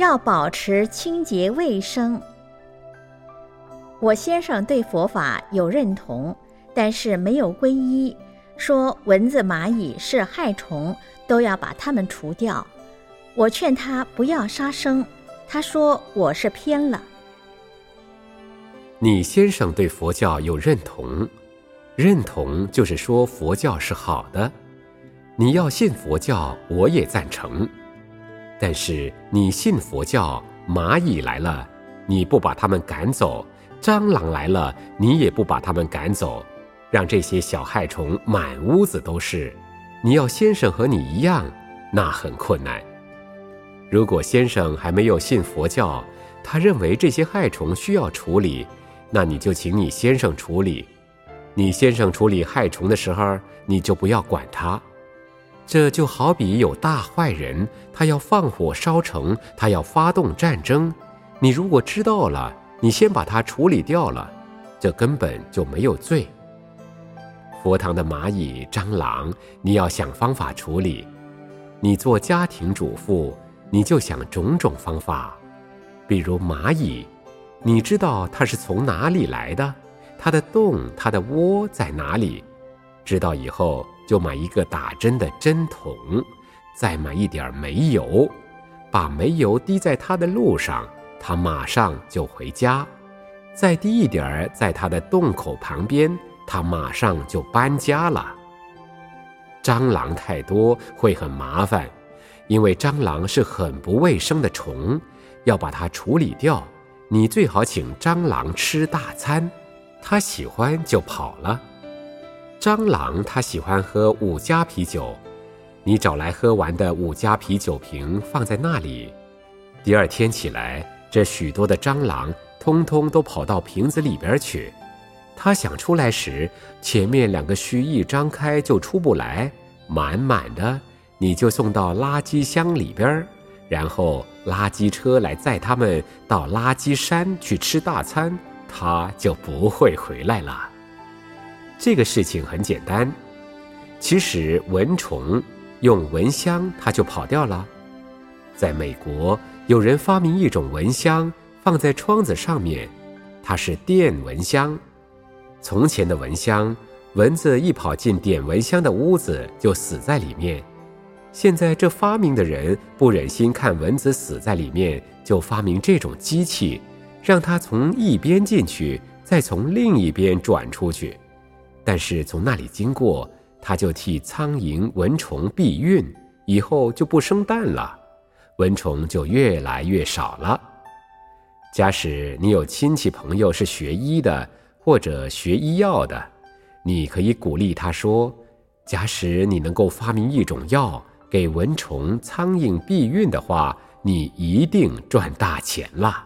要保持清洁卫生。我先生对佛法有认同，但是没有皈依，说蚊子、蚂蚁是害虫，都要把它们除掉。我劝他不要杀生，他说我是偏了。你先生对佛教有认同，认同就是说佛教是好的，你要信佛教，我也赞成。但是你信佛教，蚂蚁来了，你不把它们赶走；蟑螂来了，你也不把它们赶走，让这些小害虫满屋子都是。你要先生和你一样，那很困难。如果先生还没有信佛教，他认为这些害虫需要处理。那你就请你先生处理，你先生处理害虫的时候，你就不要管他。这就好比有大坏人，他要放火烧城，他要发动战争，你如果知道了，你先把他处理掉了，这根本就没有罪。佛堂的蚂蚁、蟑螂，你要想方法处理。你做家庭主妇，你就想种种方法，比如蚂蚁。你知道它是从哪里来的？它的洞、它的窝在哪里？知道以后就买一个打针的针筒，再买一点煤油，把煤油滴在它的路上，它马上就回家；再滴一点儿在它的洞口旁边，它马上就搬家了。蟑螂太多会很麻烦，因为蟑螂是很不卫生的虫，要把它处理掉。你最好请蟑螂吃大餐，它喜欢就跑了。蟑螂它喜欢喝五加啤酒，你找来喝完的五加啤酒瓶放在那里。第二天起来，这许多的蟑螂通通都跑到瓶子里边去。它想出来时，前面两个须一张开就出不来，满满的，你就送到垃圾箱里边。然后垃圾车来载他们到垃圾山去吃大餐，他就不会回来了。这个事情很简单，其实蚊虫用蚊香，它就跑掉了。在美国，有人发明一种蚊香，放在窗子上面，它是电蚊香。从前的蚊香，蚊子一跑进点蚊香的屋子，就死在里面。现在这发明的人不忍心看蚊子死在里面，就发明这种机器，让它从一边进去，再从另一边转出去。但是从那里经过，它就替苍蝇、蚊虫避孕，以后就不生蛋了，蚊虫就越来越少了。假使你有亲戚朋友是学医的或者学医药的，你可以鼓励他说：“假使你能够发明一种药。”给蚊虫、苍蝇避孕的话，你一定赚大钱了。